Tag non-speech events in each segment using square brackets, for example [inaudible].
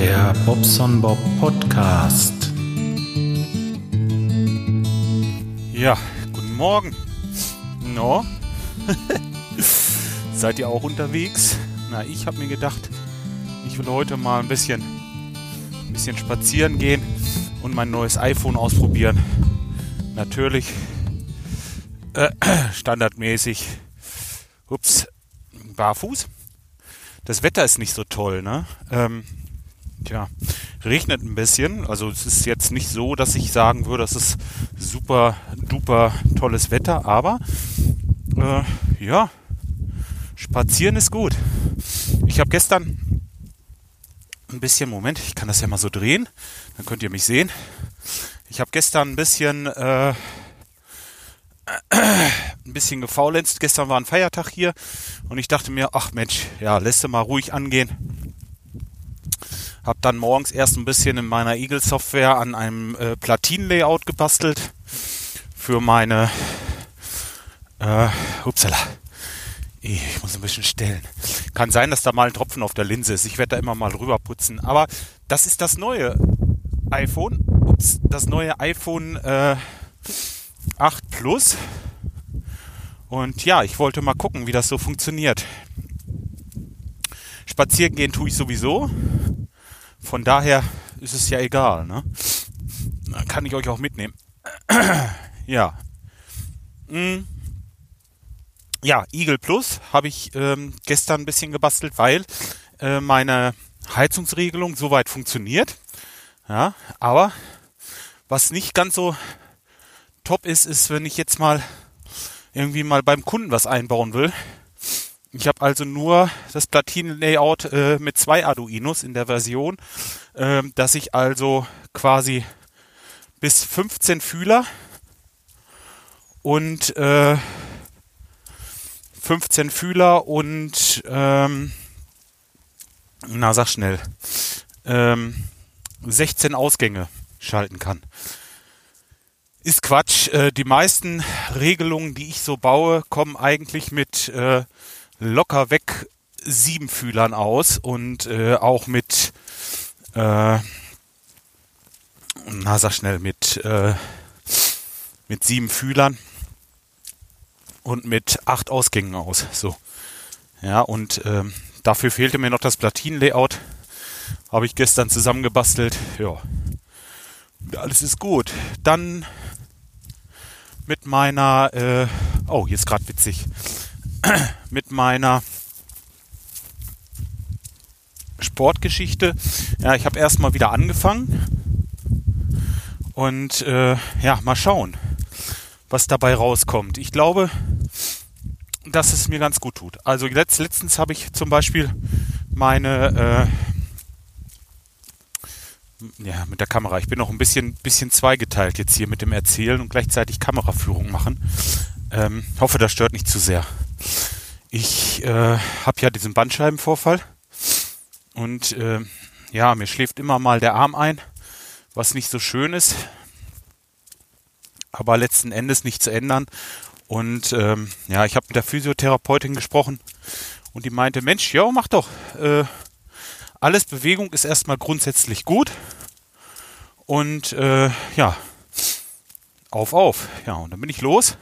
Der Bobson Bob Podcast. Ja, guten Morgen. No? [laughs] Seid ihr auch unterwegs? Na, ich habe mir gedacht, ich will heute mal ein bisschen, ein bisschen spazieren gehen und mein neues iPhone ausprobieren. Natürlich äh, [clears throat] standardmäßig. Ups, barfuß. Das Wetter ist nicht so toll, ne? Ähm, tja, regnet ein bisschen. Also es ist jetzt nicht so, dass ich sagen würde, es ist super duper tolles Wetter, aber äh, ja, spazieren ist gut. Ich habe gestern ein bisschen, Moment, ich kann das ja mal so drehen, dann könnt ihr mich sehen. Ich habe gestern ein bisschen äh, [clears throat] ein bisschen gefaulenzt. Gestern war ein Feiertag hier und ich dachte mir, ach Mensch, ja, lässt du mal ruhig angehen. Hab dann morgens erst ein bisschen in meiner Eagle-Software an einem äh, Platin-Layout gebastelt für meine äh, upsala. Ich muss ein bisschen stellen. Kann sein, dass da mal ein Tropfen auf der Linse ist. Ich werde da immer mal rüber putzen. Aber das ist das neue iPhone. Ups, das neue iPhone äh, 8 Plus. Und ja, ich wollte mal gucken, wie das so funktioniert. Spazieren gehen tue ich sowieso. Von daher ist es ja egal. Ne? Kann ich euch auch mitnehmen. [clears throat] ja. Hm. Ja, Eagle Plus habe ich ähm, gestern ein bisschen gebastelt, weil äh, meine Heizungsregelung soweit funktioniert. Ja, aber was nicht ganz so top ist, ist, wenn ich jetzt mal irgendwie mal beim Kunden was einbauen will. Ich habe also nur das Platinen-Layout äh, mit zwei Arduinos in der Version, äh, dass ich also quasi bis 15 Fühler und äh, 15 Fühler und ähm, na sag schnell ähm, 16 Ausgänge schalten kann ist Quatsch. Äh, die meisten Regelungen, die ich so baue, kommen eigentlich mit äh, locker weg sieben Fühlern aus und äh, auch mit, äh, na sag schnell, mit, äh, mit sieben Fühlern und mit acht Ausgängen aus. So. Ja, und ähm, dafür fehlte mir noch das Platin-Layout. Habe ich gestern zusammengebastelt. Ja. Alles ist gut. Dann mit meiner, äh, oh, jetzt gerade witzig, [clears throat] mit meiner Sportgeschichte. Ja, ich habe erstmal wieder angefangen und äh, ja, mal schauen, was dabei rauskommt. Ich glaube, dass es mir ganz gut tut. Also letzt, letztens habe ich zum Beispiel meine äh, ja, mit der Kamera. Ich bin noch ein bisschen, bisschen zweigeteilt jetzt hier mit dem Erzählen und gleichzeitig Kameraführung machen. Ähm, hoffe, das stört nicht zu sehr. Ich äh, habe ja diesen Bandscheibenvorfall und äh, ja, mir schläft immer mal der Arm ein, was nicht so schön ist, aber letzten Endes nicht zu ändern. Und ähm, ja, ich habe mit der Physiotherapeutin gesprochen und die meinte, Mensch, ja, mach doch. Äh, alles Bewegung ist erstmal grundsätzlich gut. Und äh, ja, auf, auf. Ja, und dann bin ich los.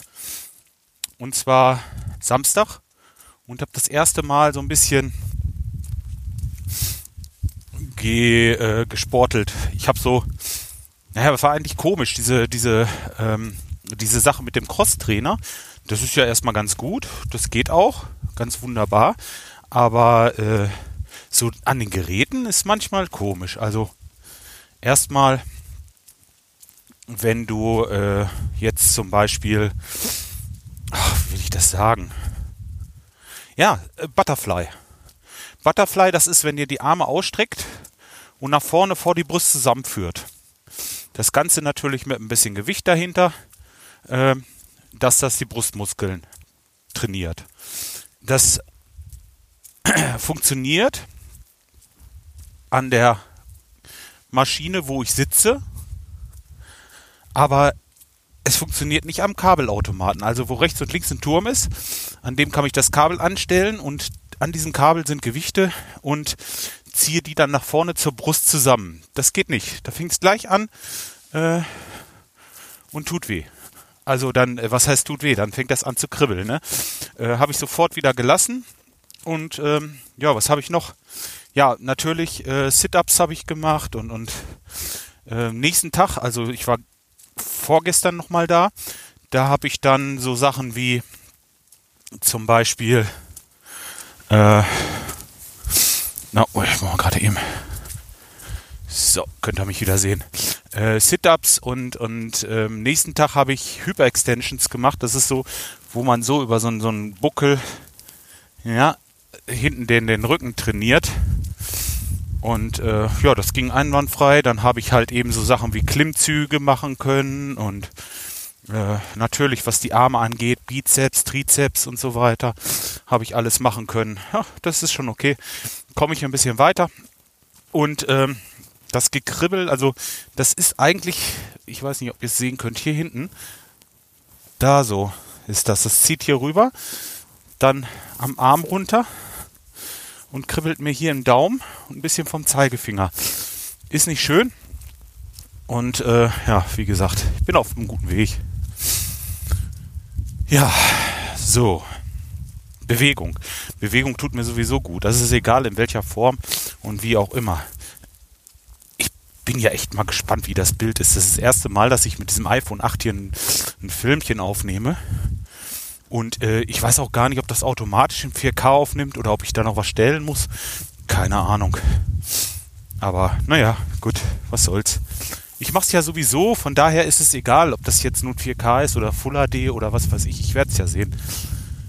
Und zwar Samstag und habe das erste Mal so ein bisschen ge, äh, gesportelt. Ich habe so, naja, das war eigentlich komisch, diese, diese, ähm, diese Sache mit dem Crosstrainer. Das ist ja erstmal ganz gut. Das geht auch. Ganz wunderbar. Aber äh, so an den Geräten ist manchmal komisch. Also erstmal, wenn du äh, jetzt zum Beispiel, will ich das sagen? Ja, äh, Butterfly. Butterfly, das ist, wenn ihr die Arme ausstreckt und nach vorne vor die Brust zusammenführt. Das Ganze natürlich mit ein bisschen Gewicht dahinter, äh, dass das die Brustmuskeln trainiert. Das [clears throat] funktioniert an der Maschine, wo ich sitze, aber es funktioniert nicht am Kabelautomaten. Also wo rechts und links ein Turm ist, an dem kann ich das Kabel anstellen und an diesem Kabel sind Gewichte und ziehe die dann nach vorne zur Brust zusammen. Das geht nicht. Da fängt es gleich an äh, und tut weh. Also dann, äh, was heißt tut weh? Dann fängt das an zu kribbeln. Ne? Äh, habe ich sofort wieder gelassen. Und ähm, ja, was habe ich noch? Ja, natürlich äh, Sit-ups habe ich gemacht und und äh, nächsten Tag, also ich war vorgestern noch mal da, da habe ich dann so Sachen wie zum Beispiel äh, na, oh, ich mach mal gerade eben. So, könnt ihr mich wieder sehen. Äh, Sit-Ups und, und ähm, nächsten Tag habe ich Hyper-Extensions gemacht. Das ist so, wo man so über so, so einen Buckel, ja, hinten den, den Rücken trainiert. Und äh, ja, das ging einwandfrei. Dann habe ich halt eben so Sachen wie Klimmzüge machen können und äh, natürlich, was die Arme angeht, Bizeps, Trizeps und so weiter, habe ich alles machen können. Ja, das ist schon okay. Komme ich ein bisschen weiter. Und ähm, das Gekribbel, also das ist eigentlich, ich weiß nicht, ob ihr es sehen könnt, hier hinten. Da so ist das. Das zieht hier rüber, dann am Arm runter und kribbelt mir hier im Daumen und ein bisschen vom Zeigefinger. Ist nicht schön. Und äh, ja, wie gesagt, ich bin auf einem guten Weg. Ja, so. Bewegung. Bewegung tut mir sowieso gut. Das ist egal in welcher Form und wie auch immer. Ich bin ja echt mal gespannt, wie das Bild ist. Das ist das erste Mal, dass ich mit diesem iPhone 8 hier ein, ein Filmchen aufnehme. Und äh, ich weiß auch gar nicht, ob das automatisch in 4K aufnimmt oder ob ich da noch was stellen muss. Keine Ahnung. Aber naja, gut, was soll's. Ich mache es ja sowieso, von daher ist es egal, ob das jetzt nun 4K ist oder Full HD oder was weiß ich. Ich werde es ja sehen.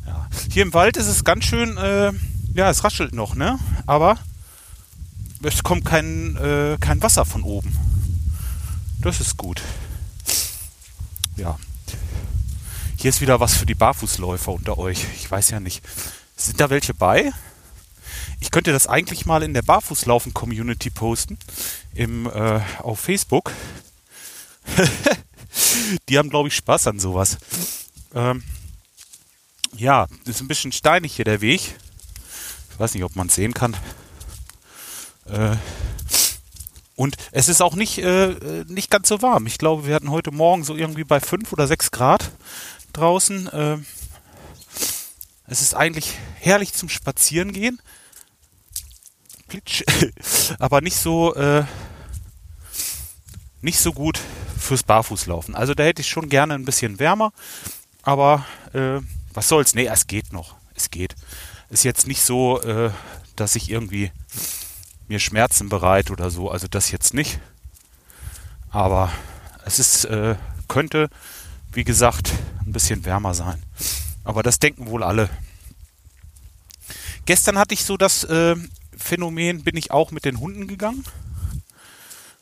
Ja. Hier im Wald ist es ganz schön, äh, ja, es raschelt noch, ne? Aber es kommt kein, äh, kein Wasser von oben. Das ist gut. Ja. Hier ist wieder was für die Barfußläufer unter euch. Ich weiß ja nicht. Sind da welche bei? Ich könnte das eigentlich mal in der Barfußlaufen-Community posten, im, äh, auf Facebook. [laughs] Die haben, glaube ich, Spaß an sowas. Ähm, ja, ist ein bisschen steinig hier der Weg. Ich weiß nicht, ob man es sehen kann. Äh, und es ist auch nicht, äh, nicht ganz so warm. Ich glaube, wir hatten heute Morgen so irgendwie bei 5 oder 6 Grad draußen. Äh, es ist eigentlich herrlich zum Spazierengehen. Plitsch. [laughs] Aber nicht so, äh, nicht so gut fürs Barfußlaufen. Also da hätte ich schon gerne ein bisschen wärmer. Aber äh, was soll's? Nee, es geht noch. Es geht. Ist jetzt nicht so, äh, dass ich irgendwie mir Schmerzen bereit oder so. Also das jetzt nicht. Aber es ist, könnte, wie gesagt, ein bisschen wärmer sein. Aber das denken wohl alle. Gestern hatte ich so das äh, Phänomen, bin ich auch mit den Hunden gegangen.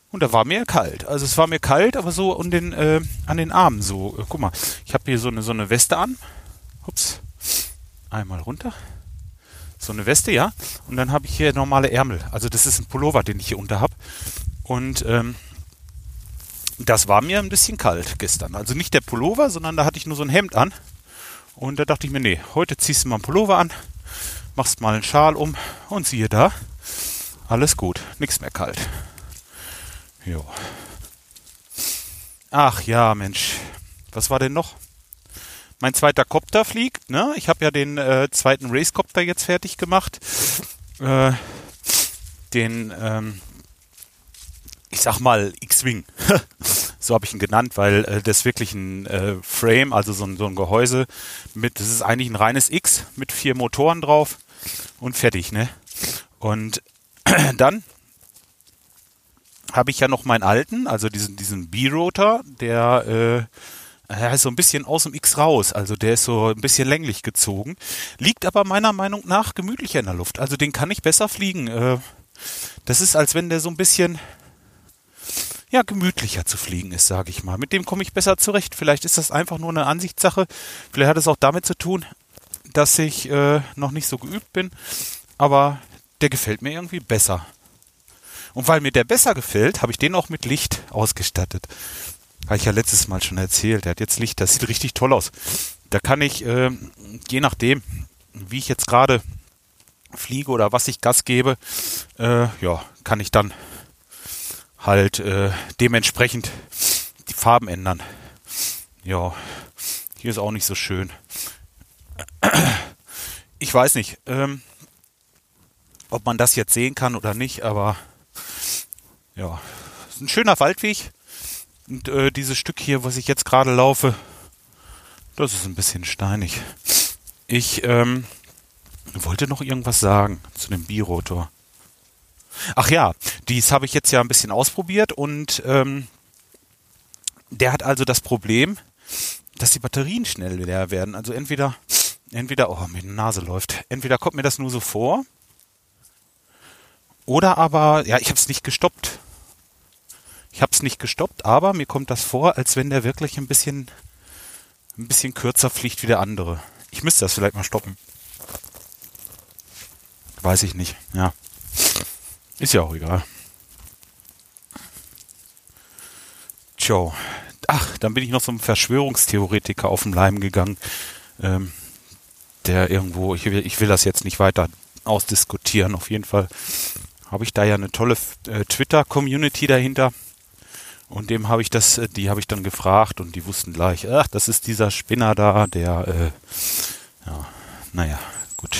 Und da war mir kalt. Also es war mir kalt, aber so an den, äh, an den Armen so. Äh, guck mal, ich habe hier so eine, so eine Weste an. Ups. Einmal runter. So eine Weste, ja. Und dann habe ich hier normale Ärmel. Also das ist ein Pullover, den ich hier unter habe. Und ähm, das war mir ein bisschen kalt gestern. Also nicht der Pullover, sondern da hatte ich nur so ein Hemd an. Und da dachte ich mir, nee, heute ziehst du mal einen Pullover an, machst mal einen Schal um und siehe da, alles gut, nichts mehr kalt. Jo. Ach ja, Mensch, was war denn noch? Mein zweiter Copter fliegt, ne? Ich habe ja den äh, zweiten Racecopter jetzt fertig gemacht. Äh, den ähm, ich sag mal, X-Wing. [laughs] so habe ich ihn genannt, weil äh, das wirklich ein äh, Frame, also so ein, so ein Gehäuse mit, das ist eigentlich ein reines X mit vier Motoren drauf und fertig, ne? Und [clears throat] dann habe ich ja noch meinen alten, also diesen, diesen B-Rotor, der, äh, er ist so ein bisschen aus dem X raus, also der ist so ein bisschen länglich gezogen, liegt aber meiner Meinung nach gemütlicher in der Luft. Also den kann ich besser fliegen. Äh, das ist, als wenn der so ein bisschen ja, gemütlicher zu fliegen ist, sage ich mal. Mit dem komme ich besser zurecht. Vielleicht ist das einfach nur eine Ansichtssache. Vielleicht hat es auch damit zu tun, dass ich äh, noch nicht so geübt bin. Aber der gefällt mir irgendwie besser. Und weil mir der besser gefällt, habe ich den auch mit Licht ausgestattet. Habe ich ja letztes Mal schon erzählt. Der hat jetzt Licht, das sieht richtig toll aus. Da kann ich, äh, je nachdem, wie ich jetzt gerade fliege oder was ich Gas gebe, äh, ja, kann ich dann halt äh, dementsprechend die Farben ändern. Ja, hier ist auch nicht so schön. Ich weiß nicht, ähm, ob man das jetzt sehen kann oder nicht, aber ja, ist ein schöner Waldweg. Und äh, dieses Stück hier, was ich jetzt gerade laufe, das ist ein bisschen steinig. Ich ähm, wollte noch irgendwas sagen zu dem Birotor. Ach ja, dies habe ich jetzt ja ein bisschen ausprobiert und ähm, der hat also das Problem, dass die Batterien schnell leer werden. Also entweder, entweder, oh, mir die Nase läuft. Entweder kommt mir das nur so vor, oder aber, ja, ich habe es nicht gestoppt. Ich habe es nicht gestoppt, aber mir kommt das vor, als wenn der wirklich ein bisschen, ein bisschen kürzer fliegt wie der andere. Ich müsste das vielleicht mal stoppen. Weiß ich nicht, ja. Ist ja auch egal. Tja. Ach, dann bin ich noch so einem Verschwörungstheoretiker auf den Leim gegangen, ähm, der irgendwo, ich will, ich will das jetzt nicht weiter ausdiskutieren, auf jeden Fall habe ich da ja eine tolle äh, Twitter-Community dahinter. Und dem habe ich das, äh, die habe ich dann gefragt und die wussten gleich, ach, das ist dieser Spinner da, der, äh, ja, naja, gut.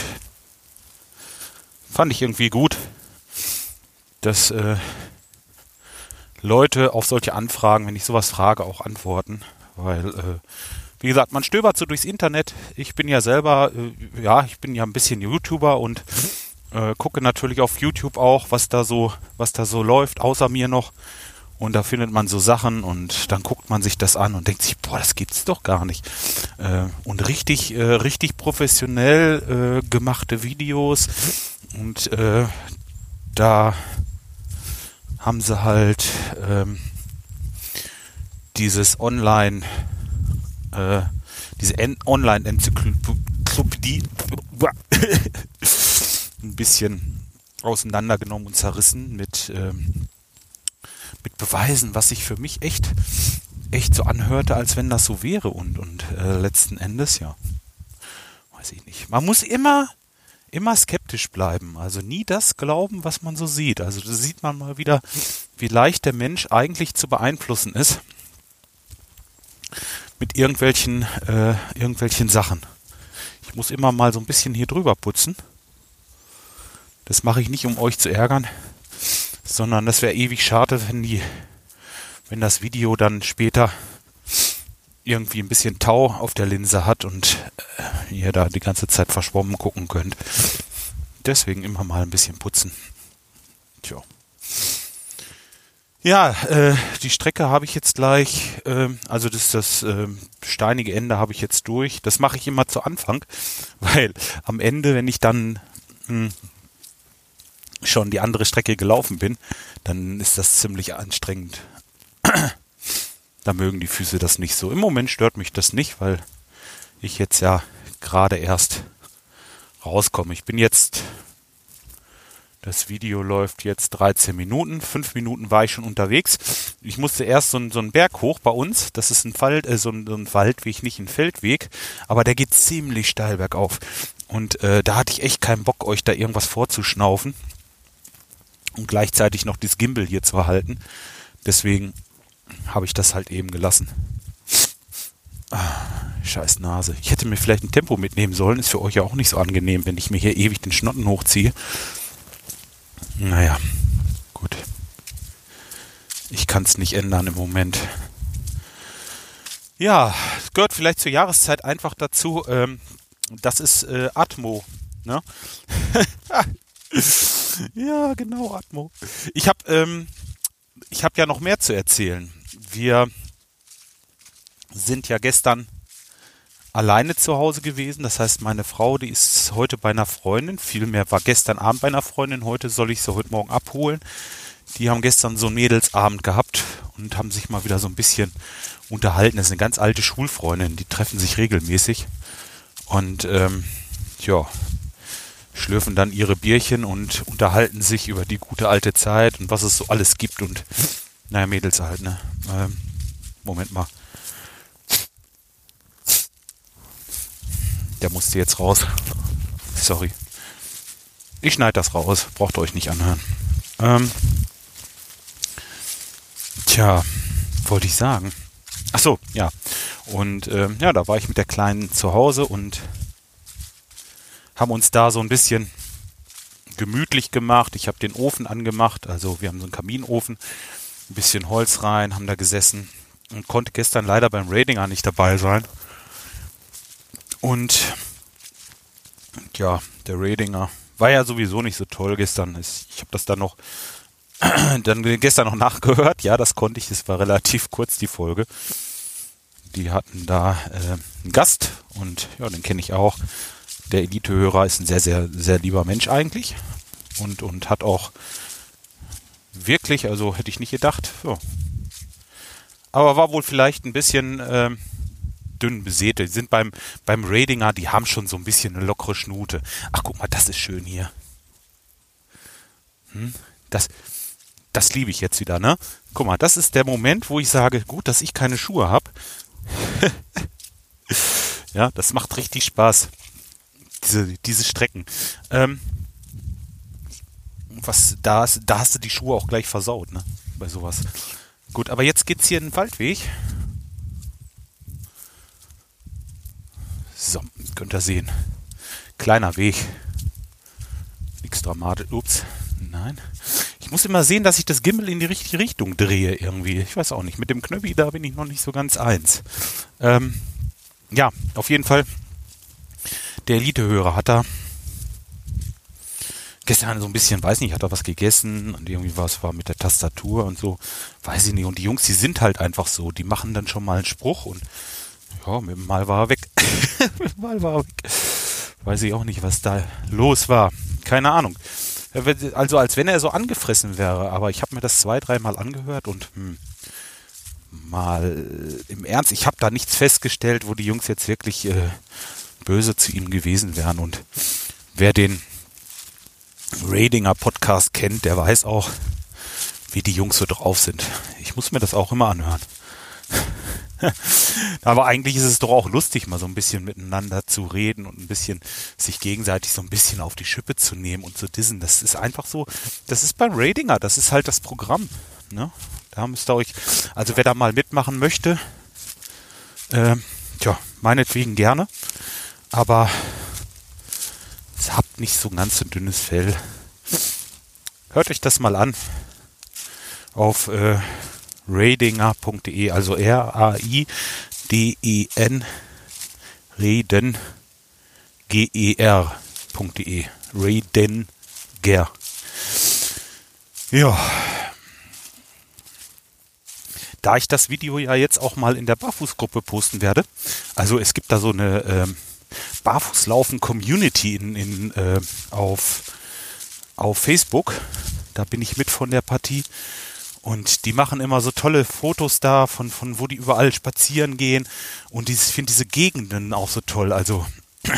Fand ich irgendwie gut, dass äh, Leute auf solche Anfragen, wenn ich sowas frage, auch antworten. Weil, äh, wie gesagt, man stöbert so durchs Internet. Ich bin ja selber, äh, ja, ich bin ja ein bisschen YouTuber und äh, gucke natürlich auf YouTube auch, was da so, was da so läuft, außer mir noch. Und da findet man so Sachen und dann guckt man sich das an und denkt sich, boah, das gibt's doch gar nicht. Äh, und richtig, äh, richtig professionell äh, gemachte Videos und äh, da haben sie halt ähm, dieses Online, äh, diese Online-Enzyklopädie [laughs] ein bisschen auseinandergenommen und zerrissen mit, ähm, mit Beweisen, was sich für mich echt, echt so anhörte, als wenn das so wäre und, und äh, letzten Endes, ja, weiß ich nicht. Man muss immer immer skeptisch bleiben. Also nie das glauben, was man so sieht. Also da sieht man mal wieder, wie leicht der Mensch eigentlich zu beeinflussen ist mit irgendwelchen, äh, irgendwelchen Sachen. Ich muss immer mal so ein bisschen hier drüber putzen. Das mache ich nicht, um euch zu ärgern, sondern das wäre ewig schade, wenn die, wenn das Video dann später irgendwie ein bisschen Tau auf der Linse hat und äh, ihr da die ganze Zeit verschwommen gucken könnt. Deswegen immer mal ein bisschen putzen. Tja. Ja, äh, die Strecke habe ich jetzt gleich, äh, also das, das äh, steinige Ende habe ich jetzt durch. Das mache ich immer zu Anfang, [laughs] weil am Ende, wenn ich dann mh, hm, schon die andere Strecke gelaufen bin, dann ist das ziemlich anstrengend. Da mögen die Füße das nicht so. Im Moment stört mich das nicht, weil ich jetzt ja gerade erst rauskomme. Ich bin jetzt, das Video läuft jetzt 13 Minuten. Fünf Minuten war ich schon unterwegs. Ich musste erst so, so einen Berg hoch bei uns. Das ist ein, Wald, äh, so, ein, so ein Waldweg, nicht ein Feldweg. Aber der geht ziemlich steil bergauf. Und äh, da hatte ich echt keinen Bock, euch da irgendwas vorzuschnaufen. Und gleichzeitig noch das Gimbal hier zu halten. Deswegen habe ich das halt eben gelassen. Ah, scheiß Nase. Ich hätte mir vielleicht ein Tempo mitnehmen sollen. Ist für euch ja auch nicht so angenehm, wenn ich mir hier ewig den Schnotten hochziehe. Naja, gut. Ich kann es nicht ändern im Moment. Ja, gehört vielleicht zur Jahreszeit einfach dazu. Ähm, das ist äh, Atmo. Ne? [laughs] ja, genau, Atmo. Ich habe ähm, ich habe ja noch mehr zu erzählen. Wir sind ja gestern alleine zu Hause gewesen. Das heißt, meine Frau, die ist heute bei einer Freundin. Vielmehr war gestern Abend bei einer Freundin. Heute soll ich sie heute Morgen abholen. Die haben gestern so einen Mädelsabend gehabt und haben sich mal wieder so ein bisschen unterhalten. Das ist eine ganz alte Schulfreundin. Die treffen sich regelmäßig. Und ähm, ja, schlürfen dann ihre Bierchen und unterhalten sich über die gute alte Zeit und was es so alles gibt und naja, Mädels halt, ne? Ähm, Moment mal. Der musste jetzt raus. Sorry. Ich schneide das raus, braucht euch nicht anhören. Ähm, tja, wollte ich sagen. Ach so, ja. Und ähm, ja, da war ich mit der Kleinen zu Hause und haben uns da so ein bisschen gemütlich gemacht. Ich habe den Ofen angemacht, also wir haben so einen Kaminofen, ein bisschen Holz rein, haben da gesessen und konnte gestern leider beim Ratinger nicht dabei sein. Und ja, der Ratinger war ja sowieso nicht so toll gestern. Ich habe das dann noch [clears throat] dann gestern noch nachgehört. Ja, das konnte ich. Es war relativ kurz die Folge. Die hatten da äh, einen Gast und ja, den kenne ich auch. Der Elite-Hörer ist ein sehr, sehr, sehr lieber Mensch eigentlich und, und hat auch wirklich, also hätte ich nicht gedacht, so. aber war wohl vielleicht ein bisschen ähm, dünn besät. Die sind beim, beim Radinger, die haben schon so ein bisschen eine lockere Schnute. Ach, guck mal, das ist schön hier. Hm? Das, das liebe ich jetzt wieder, ne? Guck mal, das ist der Moment, wo ich sage, gut, dass ich keine Schuhe habe. [laughs] ja, das macht richtig Spaß. Diese, diese Strecken. Ähm, was, da, da hast du die Schuhe auch gleich versaut, ne? Bei sowas. Gut, aber jetzt geht's hier in den Waldweg. So, könnt ihr sehen. Kleiner Weg. Nichts dramatisch. Ups. Nein. Ich muss immer sehen, dass ich das Gimbal in die richtige Richtung drehe irgendwie. Ich weiß auch nicht. Mit dem Knöppi, da bin ich noch nicht so ganz eins. Ähm, ja, auf jeden Fall. Der Elite-Hörer hat da gestern so ein bisschen, weiß nicht, hat er was gegessen und irgendwie was war mit der Tastatur und so, weiß ich nicht. Und die Jungs, die sind halt einfach so, die machen dann schon mal einen Spruch und ja, mit dem Mal war er weg. [laughs] mit dem Mal war er weg. Weiß ich auch nicht, was da los war. Keine Ahnung. Also als wenn er so angefressen wäre, aber ich habe mir das zwei, dreimal angehört und hm, mal im Ernst, ich habe da nichts festgestellt, wo die Jungs jetzt wirklich äh, böse zu ihm gewesen wären. Und wer den Radinger Podcast kennt, der weiß auch, wie die Jungs so drauf sind. Ich muss mir das auch immer anhören. [laughs] Aber eigentlich ist es doch auch lustig, mal so ein bisschen miteinander zu reden und ein bisschen sich gegenseitig so ein bisschen auf die Schippe zu nehmen und zu dissen. Das ist einfach so, das ist beim Radinger, das ist halt das Programm. Ne? Da müsst ihr euch, also wer da mal mitmachen möchte, äh, tja, meinetwegen gerne. Aber es habt nicht so ein ganz so dünnes Fell. Hört euch das mal an auf äh, radinger.de, also R-A-I-D-E-N, Reden, G-E-R.de, Radenger. Ja. Da ich das Video ja jetzt auch mal in der Barfußgruppe posten werde, also es gibt da so eine ähm, Barfußlaufen-Community in, in, äh, auf, auf Facebook, da bin ich mit von der Partie und die machen immer so tolle Fotos da, von, von wo die überall spazieren gehen. Und ich finde diese Gegenden auch so toll. Also [clears throat]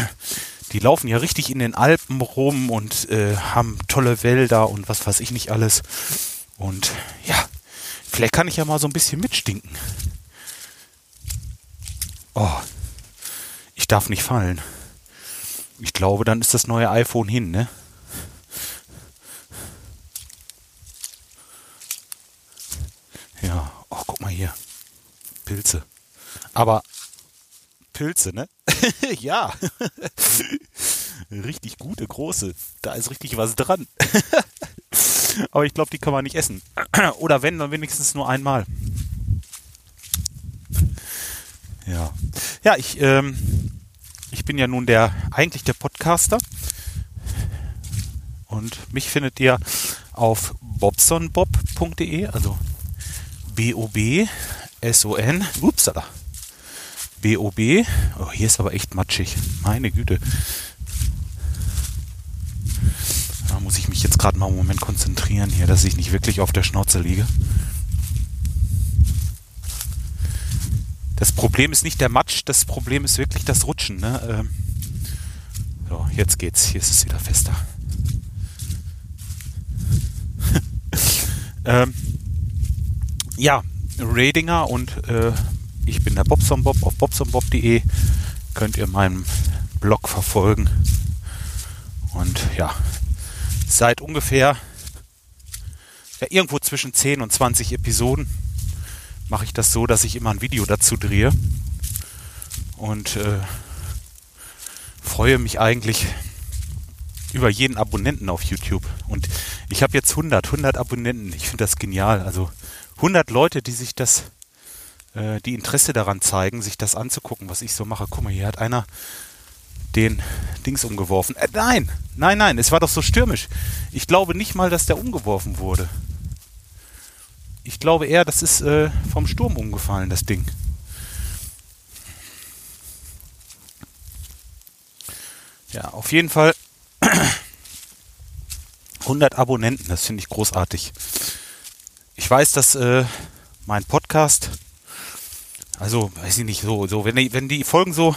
die laufen ja richtig in den Alpen rum und äh, haben tolle Wälder und was weiß ich nicht alles. Und ja, vielleicht kann ich ja mal so ein bisschen mitstinken. Oh, ich darf nicht fallen. Ich glaube, dann ist das neue iPhone hin, ne? Ja, oh, guck mal hier. Pilze. Aber Pilze, ne? [laughs] ja. richtig gute, große. Da ist richtig was dran. [laughs] Aber ich glaube, die kann man nicht essen. [clears throat] Oder wenn, dann wenigstens nur einmal. Ja. Ja, ich, ähm, ich bin ja nun der, eigentlich der Podcaster. Und mich findet ihr auf bobsonbob.de, also B-O-B-S-O-N. Upsala. B-O-B. Oh, hier ist aber echt matschig. Meine Güte. Da muss ich mich jetzt gerade mal einen Moment konzentrieren hier, dass ich nicht wirklich auf der Schnauze liege. Das Problem ist nicht der Matsch, das Problem ist wirklich das Rutschen. Ne? Ähm so, jetzt geht's. Hier ist es wieder fester. [laughs] ähm ja, Radinger und äh, ich bin der Bobson Bob auf bobsonbob.de könnt ihr meinen Blog verfolgen. Und ja, seit ungefähr ja, irgendwo zwischen 10 und 20 Episoden mache ich das so, dass ich immer ein Video dazu drehe. Und äh, freue mich eigentlich über jeden Abonnenten auf YouTube. Und ich habe jetzt 100, 100 Abonnenten. Ich finde das genial. Also 100 Leute, die sich das, äh, die Interesse daran zeigen, sich das anzugucken, was ich so mache. Guck mal, hier hat einer den Dings umgeworfen. Äh, nein, nein, nein, es war doch so stürmisch. Ich glaube nicht mal, dass der umgeworfen wurde. Ich glaube eher, das ist äh, vom Sturm umgefallen, das Ding. Ja, auf jeden Fall [clears throat] 100 Abonnenten, das finde ich großartig. Ich weiß, dass äh, mein Podcast, also weiß ich nicht, so, so wenn, die, wenn die Folgen so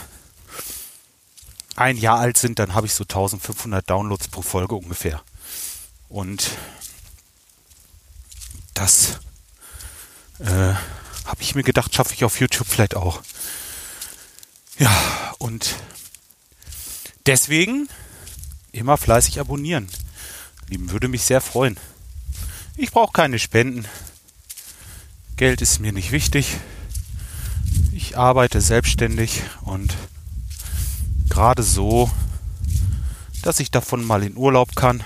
ein Jahr alt sind, dann habe ich so 1500 Downloads pro Folge ungefähr. Und das äh, habe ich mir gedacht, schaffe ich auf YouTube vielleicht auch. Ja, und deswegen immer fleißig abonnieren. Lieben, würde mich sehr freuen. Ich brauche keine Spenden. Geld ist mir nicht wichtig. Ich arbeite selbstständig und gerade so, dass ich davon mal in Urlaub kann,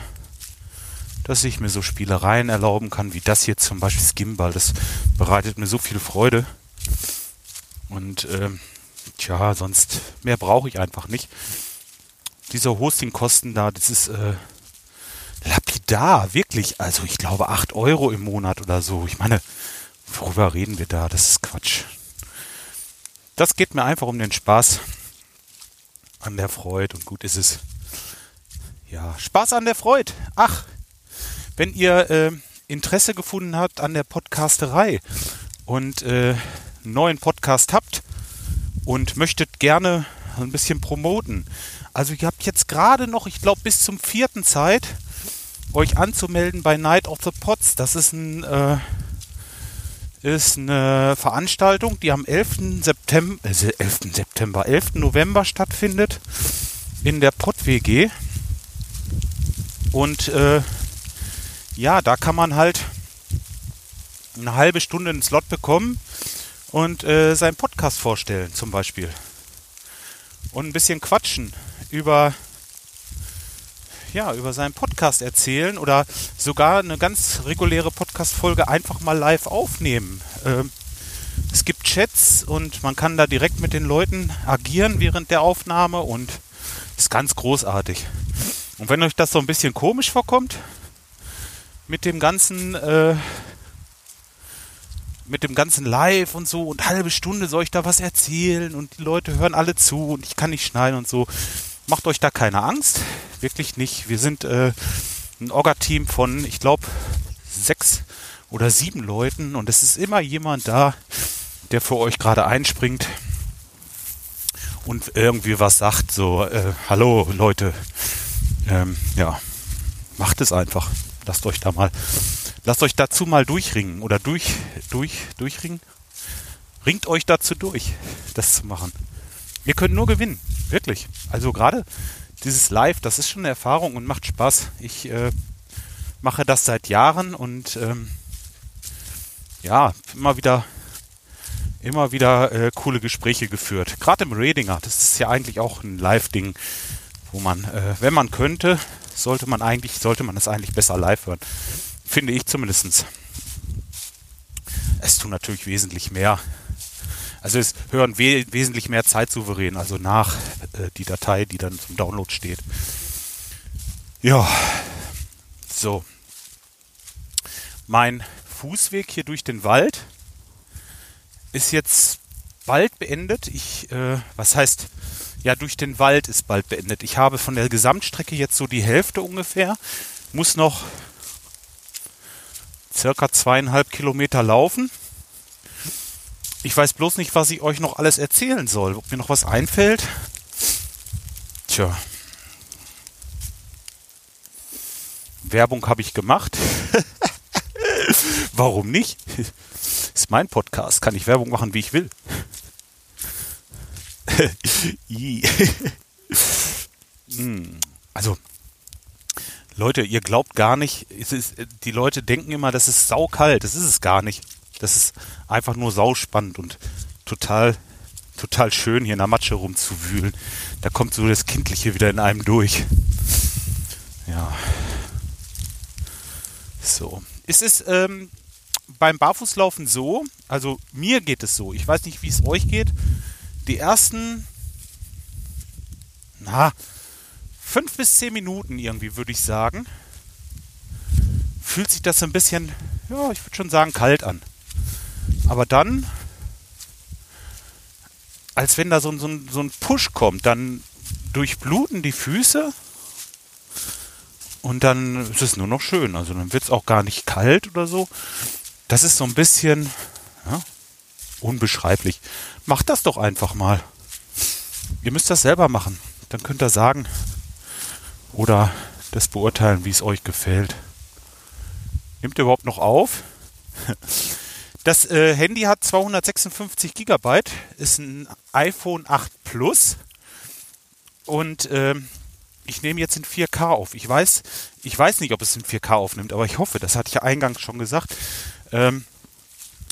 dass ich mir so Spielereien erlauben kann, wie das hier zum Beispiel Skimball. Das bereitet mir so viel Freude. Und ähm, tja, sonst mehr brauche ich einfach nicht diese Hostingkosten da, das ist äh, lapidar, wirklich. Also ich glaube 8 Euro im Monat oder so. Ich meine, worüber reden wir da? Das ist Quatsch. Das geht mir einfach um den Spaß an der Freude und gut ist es. Ja, Spaß an der Freude. Ach, wenn ihr äh, Interesse gefunden habt an der Podcasterei und äh, einen neuen Podcast habt und möchtet gerne ein bisschen promoten, also ihr habt jetzt gerade noch, ich glaube, bis zum vierten Zeit, euch anzumelden bei Night of the Pots. Das ist, ein, äh, ist eine Veranstaltung, die am 11. September, äh, 11. September, 11. November stattfindet in der Pott WG. Und äh, ja, da kann man halt eine halbe Stunde einen Slot bekommen und äh, seinen Podcast vorstellen, zum Beispiel. Und ein bisschen quatschen über ja, über seinen Podcast erzählen oder sogar eine ganz reguläre Podcast-Folge einfach mal live aufnehmen. Ähm, es gibt Chats und man kann da direkt mit den Leuten agieren während der Aufnahme und ist ganz großartig. Und wenn euch das so ein bisschen komisch vorkommt, mit dem ganzen, äh, mit dem ganzen Live und so und halbe Stunde soll ich da was erzählen und die Leute hören alle zu und ich kann nicht schneiden und so macht euch da keine Angst. Wirklich nicht. Wir sind äh, ein Orga-Team von, ich glaube, sechs oder sieben Leuten und es ist immer jemand da, der für euch gerade einspringt und irgendwie was sagt, so, äh, hallo Leute, ähm, ja, macht es einfach. Lasst euch da mal, lasst euch dazu mal durchringen oder durch, durch, durchringen. Ringt euch dazu durch, das zu machen. Ihr könnt nur gewinnen. Wirklich. Also gerade dieses Live, das ist schon eine Erfahrung und macht Spaß. Ich äh, mache das seit Jahren und ähm, ja, immer wieder immer wieder äh, coole Gespräche geführt. Gerade im Redinger, das ist ja eigentlich auch ein Live-Ding, wo man, äh, wenn man könnte, sollte man eigentlich, sollte man es eigentlich besser live hören. Finde ich zumindest. Es tut natürlich wesentlich mehr also es hören we wesentlich mehr zeitsouverän, also nach äh, die Datei, die dann zum Download steht. Ja, so. Mein Fußweg hier durch den Wald ist jetzt bald beendet. Ich, äh, was heißt, ja, durch den Wald ist bald beendet. Ich habe von der Gesamtstrecke jetzt so die Hälfte ungefähr, muss noch circa zweieinhalb Kilometer laufen. Ich weiß bloß nicht, was ich euch noch alles erzählen soll. Ob mir noch was einfällt. Tja. Werbung habe ich gemacht. [laughs] Warum nicht? [laughs] Ist mein Podcast. Kann ich Werbung machen, wie ich will. Hm. also, Leute, ihr glaubt gar nicht, ist, die Leute denken immer, das ist saukalt. Das ist es gar nicht. Das ist einfach nur sauspannend und total, total schön, hier in der Matsche rumzuwühlen. Da kommt so das Kindliche wieder in einem durch. Ja. So. Es ist ähm, beim Barfußlaufen so, also mir geht es so, ich weiß nicht, wie es euch geht. Die ersten, na, fünf bis zehn Minuten irgendwie, würde ich sagen, fühlt sich das ein bisschen, ja, ich würde schon sagen, kalt an. Aber dann, als wenn da so, so, so ein Push kommt, dann durchbluten die Füße und dann ist es nur noch schön. Also dann wird es auch gar nicht kalt oder so. Das ist so ein bisschen ja, unbeschreiblich. Macht das doch einfach mal. Ihr müsst das selber machen. Dann könnt ihr sagen oder das beurteilen, wie es euch gefällt. Nimmt ihr überhaupt noch auf? [laughs] Das äh, Handy hat 256 Gigabyte, ist ein iPhone 8 Plus und äh, ich nehme jetzt in 4K auf. Ich weiß, ich weiß nicht, ob es in 4K aufnimmt, aber ich hoffe, das hatte ich ja eingangs schon gesagt. Ähm,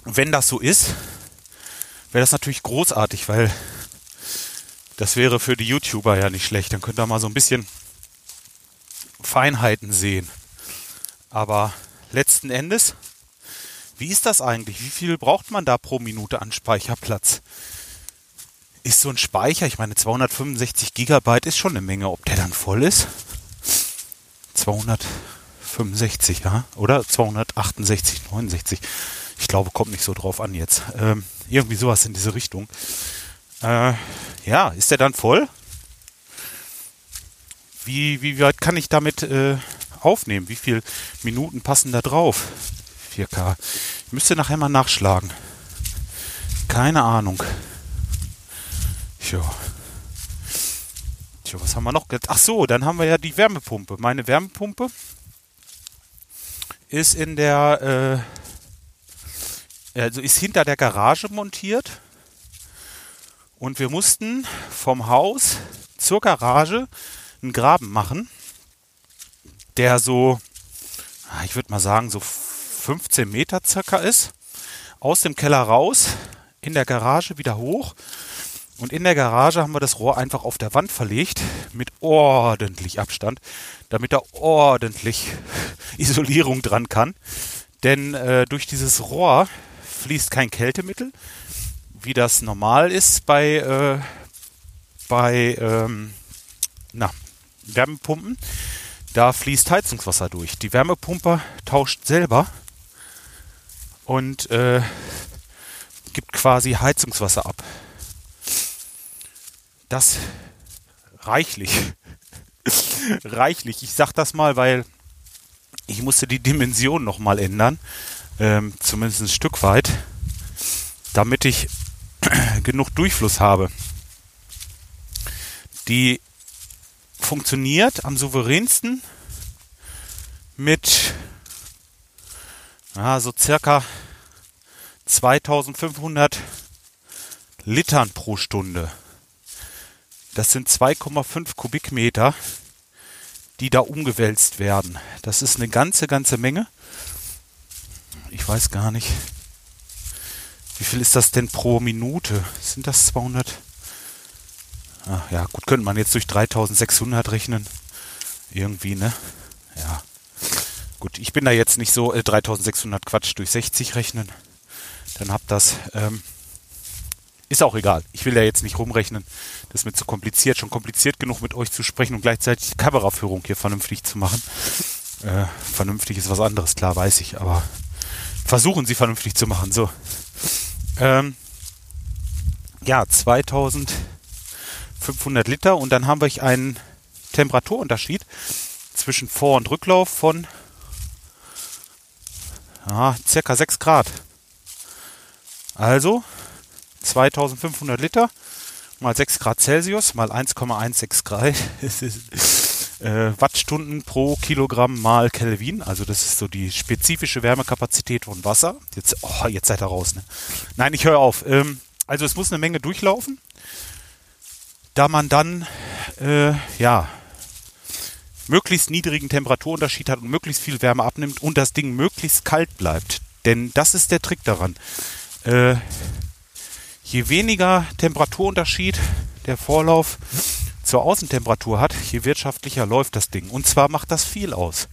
wenn das so ist, wäre das natürlich großartig, weil das wäre für die YouTuber ja nicht schlecht. Dann könnt ihr mal so ein bisschen Feinheiten sehen. Aber letzten Endes, wie ist das eigentlich? Wie viel braucht man da pro Minute an Speicherplatz? Ist so ein Speicher, ich meine 265 Gigabyte ist schon eine Menge, ob der dann voll ist? 265, ja? Oder 268, 69. Ich glaube, kommt nicht so drauf an jetzt. Ähm, irgendwie sowas in diese Richtung. Äh, ja, ist der dann voll? Wie, wie weit kann ich damit äh, aufnehmen? Wie viele Minuten passen da drauf? 4K. Ich müsste nachher mal nachschlagen. Keine Ahnung. Tja. Tja, was haben wir noch? Ach so, dann haben wir ja die Wärmepumpe. Meine Wärmepumpe ist in der, äh, also ist hinter der Garage montiert. Und wir mussten vom Haus zur Garage einen Graben machen, der so, ah, ich würde mal sagen, so 15 Meter circa ist. Aus dem Keller raus, in der Garage wieder hoch. Und in der Garage haben wir das Rohr einfach auf der Wand verlegt, mit ordentlich Abstand, damit da ordentlich [laughs] Isolierung dran kann. Denn äh, durch dieses Rohr fließt kein Kältemittel, wie das normal ist bei, äh, bei ähm, na, Wärmepumpen. Da fließt Heizungswasser durch. Die Wärmepumpe tauscht selber und äh, gibt quasi Heizungswasser ab. Das reichlich. [laughs] reichlich. Ich sag das mal, weil ich musste die Dimension nochmal ändern. Ähm, zumindest ein Stück weit. Damit ich [clears throat] genug Durchfluss habe. Die funktioniert am souveränsten mit ja, so circa 2500 Litern pro Stunde. Das sind 2,5 Kubikmeter, die da umgewälzt werden. Das ist eine ganze, ganze Menge. Ich weiß gar nicht, wie viel ist das denn pro Minute? Sind das 200? Ach, ja, gut, könnte man jetzt durch 3600 rechnen. Irgendwie, ne? Ja. Gut, ich bin da jetzt nicht so äh, 3600 Quatsch durch 60 rechnen. Dann habt das. Ähm, ist auch egal. Ich will da jetzt nicht rumrechnen. Das ist mir zu kompliziert. Schon kompliziert genug mit euch zu sprechen und gleichzeitig die Kameraführung hier vernünftig zu machen. Äh, vernünftig ist was anderes, klar, weiß ich. Aber versuchen sie vernünftig zu machen. So. Ähm, ja, 2000. 500 Liter und dann haben wir einen Temperaturunterschied zwischen Vor- und Rücklauf von ja, circa 6 Grad. Also 2500 Liter mal 6 Grad Celsius mal 1,16 Grad [laughs] äh, Wattstunden pro Kilogramm mal Kelvin. Also das ist so die spezifische Wärmekapazität von Wasser. Jetzt, oh, jetzt seid ihr raus. Ne? Nein, ich höre auf. Ähm, also es muss eine Menge durchlaufen da man dann, äh, ja, möglichst niedrigen Temperaturunterschied hat und möglichst viel Wärme abnimmt und das Ding möglichst kalt bleibt. Denn das ist der Trick daran. Äh, je weniger Temperaturunterschied der Vorlauf zur Außentemperatur hat, je wirtschaftlicher läuft das Ding. Und zwar macht das viel aus.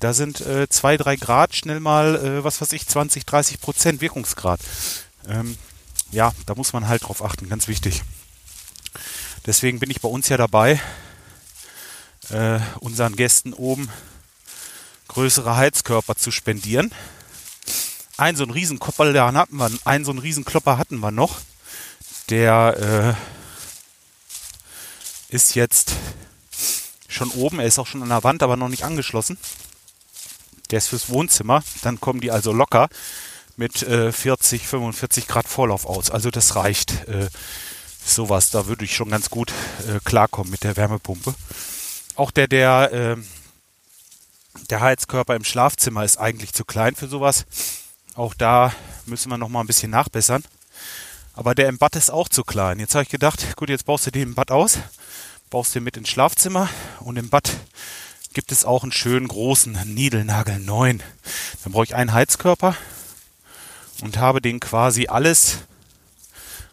Da sind äh, zwei, drei Grad schnell mal, äh, was weiß ich, 20, 30 Prozent Wirkungsgrad. Ähm, ja, da muss man halt drauf achten, ganz wichtig. Deswegen bin ich bei uns ja dabei, äh, unseren Gästen oben größere Heizkörper zu spendieren. Ein so ein Riesenkopper hatten wir, einen so einen Riesenklopper hatten wir noch. Der äh, ist jetzt schon oben, er ist auch schon an der Wand, aber noch nicht angeschlossen. Der ist fürs Wohnzimmer. Dann kommen die also locker mit äh, 40, 45 Grad Vorlauf aus. Also das reicht. Äh, sowas, da würde ich schon ganz gut äh, klarkommen mit der Wärmepumpe. Auch der, der, äh, der Heizkörper im Schlafzimmer ist eigentlich zu klein für sowas. Auch da müssen wir noch mal ein bisschen nachbessern. Aber der im Bad ist auch zu klein. Jetzt habe ich gedacht, gut, jetzt baust du den im Bad aus, baust den mit ins Schlafzimmer und im Bad gibt es auch einen schönen großen Niedelnagel 9. Dann brauche ich einen Heizkörper und habe den quasi alles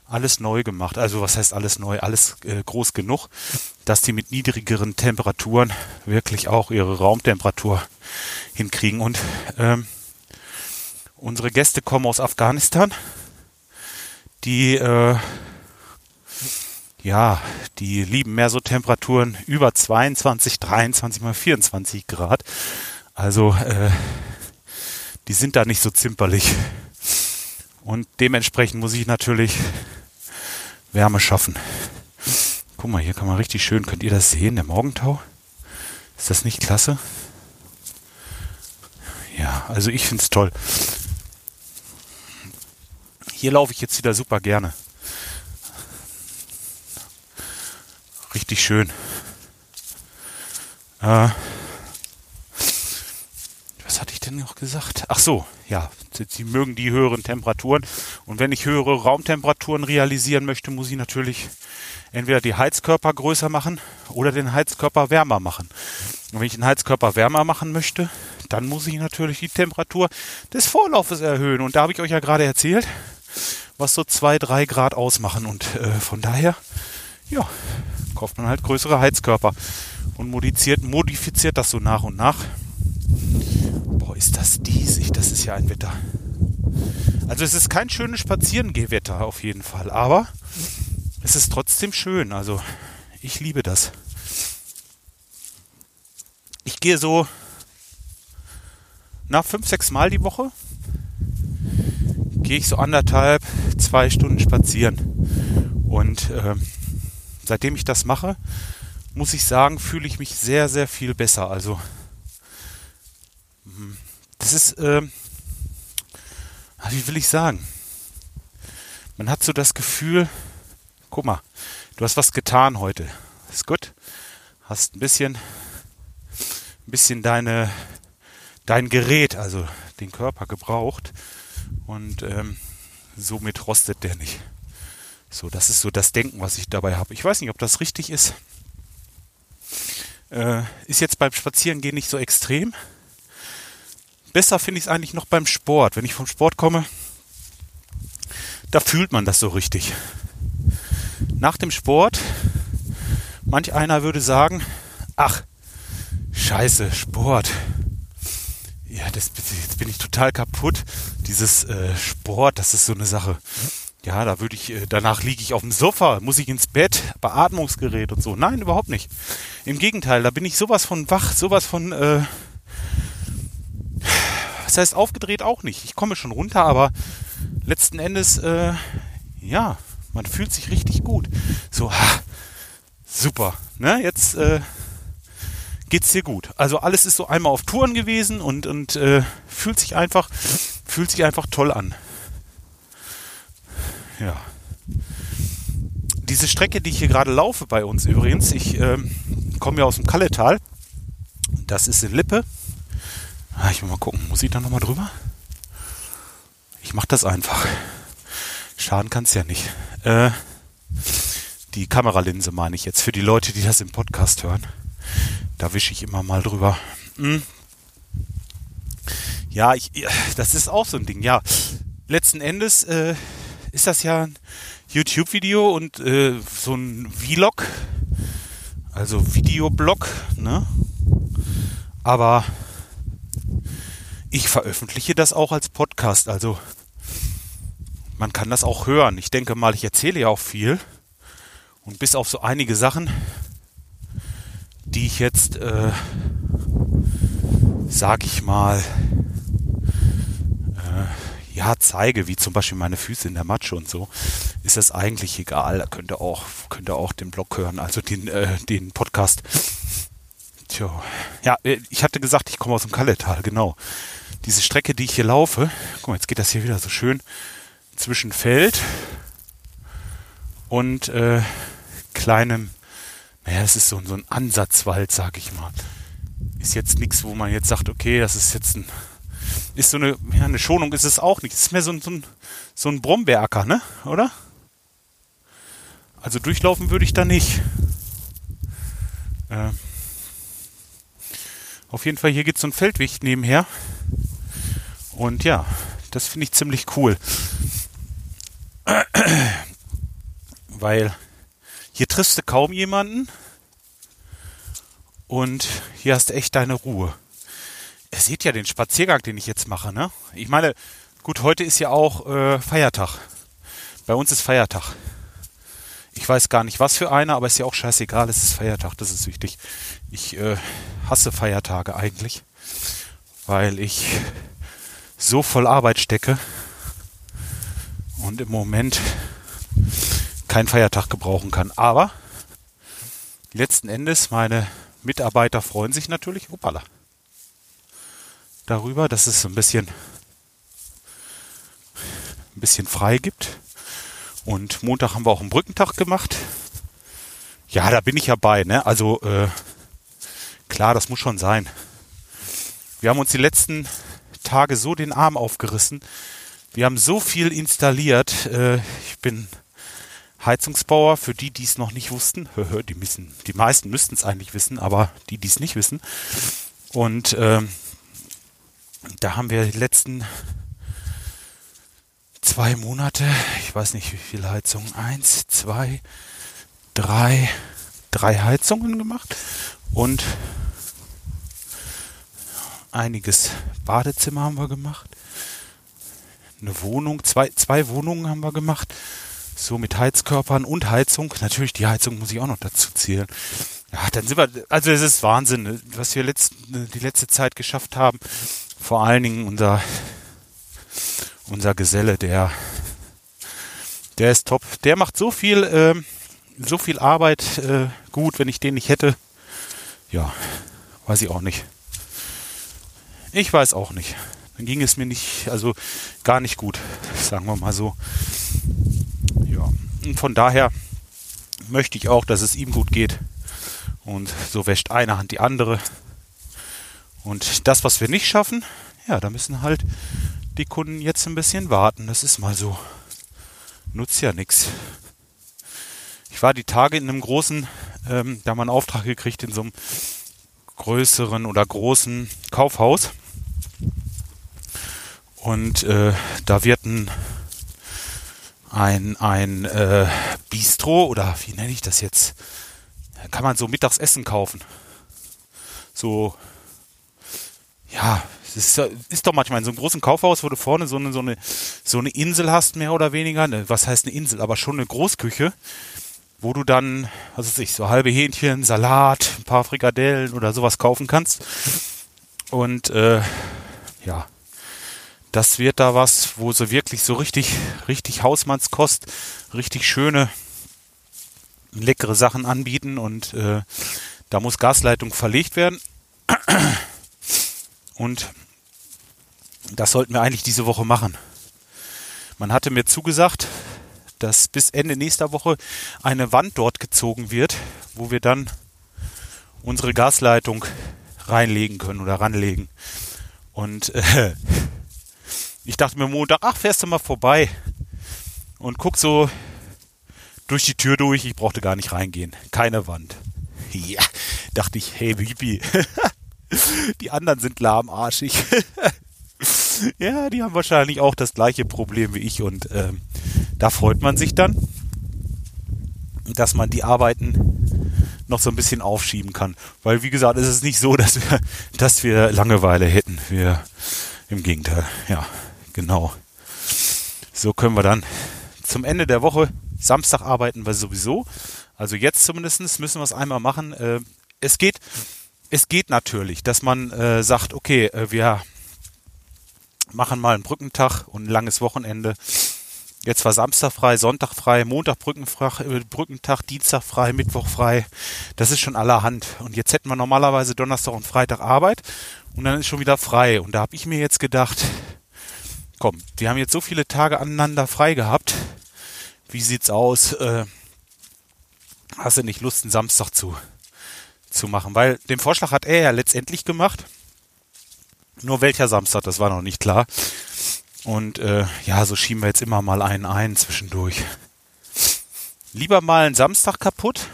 alles neu gemacht. Also was heißt alles neu? Alles äh, groß genug, dass die mit niedrigeren Temperaturen wirklich auch ihre Raumtemperatur hinkriegen. Und ähm, unsere Gäste kommen aus Afghanistan. Die äh, ja, die lieben mehr so Temperaturen über 22, 23 mal 24 Grad. Also äh, die sind da nicht so zimperlich. Und dementsprechend muss ich natürlich Wärme schaffen. Guck mal, hier kann man richtig schön, könnt ihr das sehen, der Morgentau? Ist das nicht klasse? Ja, also ich finde es toll. Hier laufe ich jetzt wieder super gerne. Richtig schön. Äh, was hatte ich denn noch gesagt? Ach so, ja, sie mögen die höheren Temperaturen. Und wenn ich höhere Raumtemperaturen realisieren möchte, muss ich natürlich entweder die Heizkörper größer machen oder den Heizkörper wärmer machen. Und wenn ich den Heizkörper wärmer machen möchte, dann muss ich natürlich die Temperatur des Vorlaufes erhöhen. Und da habe ich euch ja gerade erzählt, was so zwei, drei Grad ausmachen. Und äh, von daher, ja, kauft man halt größere Heizkörper und modifiziert, modifiziert das so nach und nach ist das diesig. Das ist ja ein Wetter. Also es ist kein schönes Spazierengehwetter auf jeden Fall, aber es ist trotzdem schön. Also ich liebe das. Ich gehe so nach fünf, sechs Mal die Woche gehe ich so anderthalb, zwei Stunden spazieren. Und äh, seitdem ich das mache, muss ich sagen, fühle ich mich sehr, sehr viel besser. Also das ist, äh, wie will ich sagen? Man hat so das Gefühl, guck mal, du hast was getan heute. Ist gut. Hast ein bisschen, ein bisschen deine, dein Gerät, also den Körper gebraucht und ähm, somit rostet der nicht. So, das ist so das Denken, was ich dabei habe. Ich weiß nicht, ob das richtig ist. Äh, ist jetzt beim Spazierengehen nicht so extrem. Besser finde ich es eigentlich noch beim Sport. Wenn ich vom Sport komme, da fühlt man das so richtig. Nach dem Sport, manch einer würde sagen, ach, scheiße, Sport. Ja, das, jetzt bin ich total kaputt. Dieses äh, Sport, das ist so eine Sache. Ja, da würde ich, äh, danach liege ich auf dem Sofa, muss ich ins Bett, Beatmungsgerät und so. Nein, überhaupt nicht. Im Gegenteil, da bin ich sowas von wach, sowas von äh, das heißt, aufgedreht auch nicht. Ich komme schon runter, aber letzten Endes, äh, ja, man fühlt sich richtig gut. So, ha, super. Ne? Jetzt äh, geht's dir gut. Also alles ist so einmal auf Touren gewesen und, und äh, fühlt sich einfach, fühlt sich einfach toll an. Ja. Diese Strecke, die ich hier gerade laufe bei uns übrigens, ich äh, komme ja aus dem Kalletal. Das ist in Lippe. Ah, ich will mal gucken. Muss ich da nochmal drüber? Ich mach das einfach. Schaden kann es ja nicht. Äh, die Kameralinse meine ich jetzt für die Leute, die das im Podcast hören. Da wische ich immer mal drüber. Hm. Ja, ich, das ist auch so ein Ding. Ja, letzten Endes äh, ist das ja ein YouTube-Video und äh, so ein Vlog, also Videoblog, ne? Aber ich veröffentliche das auch als Podcast, also man kann das auch hören. Ich denke mal, ich erzähle ja auch viel und bis auf so einige Sachen, die ich jetzt, äh, sag ich mal, ja, zeige, wie zum Beispiel meine Füße in der Matsche und so, ist das eigentlich egal. Da könnt ihr auch, könnt ihr auch den Blog hören, also den, äh, den Podcast. Tja, ja, äh, ich hatte gesagt, ich komme aus dem Kalletal, genau. Diese Strecke, die ich hier laufe, guck mal, jetzt geht das hier wieder so schön zwischen Feld und äh, kleinem, naja, es ist so, so ein Ansatzwald, sag ich mal. Ist jetzt nichts, wo man jetzt sagt, okay, das ist jetzt ein ist so eine, ja, eine Schonung ist es auch nicht. Es ist mehr so ein, so ein, so ein Brombeeracker, ne? Oder? Also durchlaufen würde ich da nicht. Äh, auf jeden Fall, hier geht so ein Feldweg nebenher. Und ja, das finde ich ziemlich cool. [clears throat] Weil hier triffst du kaum jemanden. Und hier hast du echt deine Ruhe. Ihr seht ja den Spaziergang, den ich jetzt mache, ne? Ich meine, gut, heute ist ja auch äh, Feiertag. Bei uns ist Feiertag. Ich weiß gar nicht, was für einer, aber ist ja auch scheißegal, es ist Feiertag, das ist wichtig. Ich äh, hasse Feiertage eigentlich, weil ich so voll Arbeit stecke und im Moment keinen Feiertag gebrauchen kann. Aber letzten Endes, meine Mitarbeiter freuen sich natürlich. Opala darüber, dass es ein bisschen, ein bisschen frei gibt. Und Montag haben wir auch einen Brückentag gemacht. Ja, da bin ich ja bei, ne? Also äh, klar, das muss schon sein. Wir haben uns die letzten Tage so den Arm aufgerissen. Wir haben so viel installiert. Äh, ich bin Heizungsbauer, für die, die es noch nicht wussten. Die, müssen, die meisten müssten es eigentlich wissen, aber die, die es nicht wissen. Und ähm, da haben wir die letzten zwei Monate, ich weiß nicht wie viele Heizungen, eins, zwei, drei, drei Heizungen gemacht und einiges Badezimmer haben wir gemacht. Eine Wohnung, zwei, zwei Wohnungen haben wir gemacht. So mit Heizkörpern und Heizung. Natürlich, die Heizung muss ich auch noch dazu zählen. Ja, dann sind wir, also es ist Wahnsinn, ne, was wir letzt, die letzte Zeit geschafft haben vor allen Dingen unser, unser Geselle, der, der ist top. Der macht so viel, äh, so viel Arbeit äh, gut, wenn ich den nicht hätte. Ja, weiß ich auch nicht. Ich weiß auch nicht. Dann ging es mir nicht, also gar nicht gut, sagen wir mal so. Ja, und von daher möchte ich auch, dass es ihm gut geht. Und so wäscht eine Hand die andere. Und das, was wir nicht schaffen, ja, da müssen halt die Kunden jetzt ein bisschen warten. Das ist mal so. Nutzt ja nichts. Ich war die Tage in einem großen, ähm, da haben wir einen Auftrag gekriegt in so einem größeren oder großen Kaufhaus. Und äh, da wird ein, ein, ein äh, Bistro oder wie nenne ich das jetzt? Kann man so Mittagsessen kaufen. So ja, es ist, ist doch manchmal in so einem großen Kaufhaus, wo du vorne so eine, so eine, so eine Insel hast, mehr oder weniger. Ne, was heißt eine Insel? Aber schon eine Großküche, wo du dann, was weiß ich, so halbe Hähnchen, Salat, ein paar Frikadellen oder sowas kaufen kannst. Und äh, ja, das wird da was, wo sie wirklich so richtig, richtig Hausmannskost, richtig schöne, leckere Sachen anbieten und äh, da muss Gasleitung verlegt werden. Und das sollten wir eigentlich diese Woche machen. Man hatte mir zugesagt, dass bis Ende nächster Woche eine Wand dort gezogen wird, wo wir dann unsere Gasleitung reinlegen können oder ranlegen. Und äh, [laughs] ich dachte mir Montag, ach, fährst du mal vorbei und guck so durch die Tür durch. Ich brauchte gar nicht reingehen. Keine Wand. [laughs] Ja, dachte ich, hey Bibi, [laughs] [laughs] die anderen sind lahmarschig. [laughs] ja, die haben wahrscheinlich auch das gleiche Problem wie ich und ähm, da freut man sich dann, dass man die Arbeiten noch so ein bisschen aufschieben kann. Weil, wie gesagt, es ist nicht so, dass wir, dass wir Langeweile hätten. Wir, im Gegenteil, ja, genau. So können wir dann zum Ende der Woche, Samstag arbeiten wir sowieso. Also jetzt zumindest müssen wir es einmal machen. Äh, es geht, es geht natürlich, dass man äh, sagt, okay, äh, wir machen mal einen Brückentag und ein langes Wochenende. Jetzt war Samstag frei, Sonntag frei, Montag Brückentag, äh, Brückentag, Dienstag frei, Mittwoch frei. Das ist schon allerhand. Und jetzt hätten wir normalerweise Donnerstag und Freitag Arbeit und dann ist schon wieder frei. Und da habe ich mir jetzt gedacht, komm, wir haben jetzt so viele Tage aneinander frei gehabt. Wie sieht's aus? Äh, hast du nicht Lust, einen Samstag zu, zu machen? Weil den Vorschlag hat er ja letztendlich gemacht. Nur welcher Samstag, das war noch nicht klar. Und äh, ja, so schieben wir jetzt immer mal einen ein zwischendurch. Lieber mal einen Samstag kaputt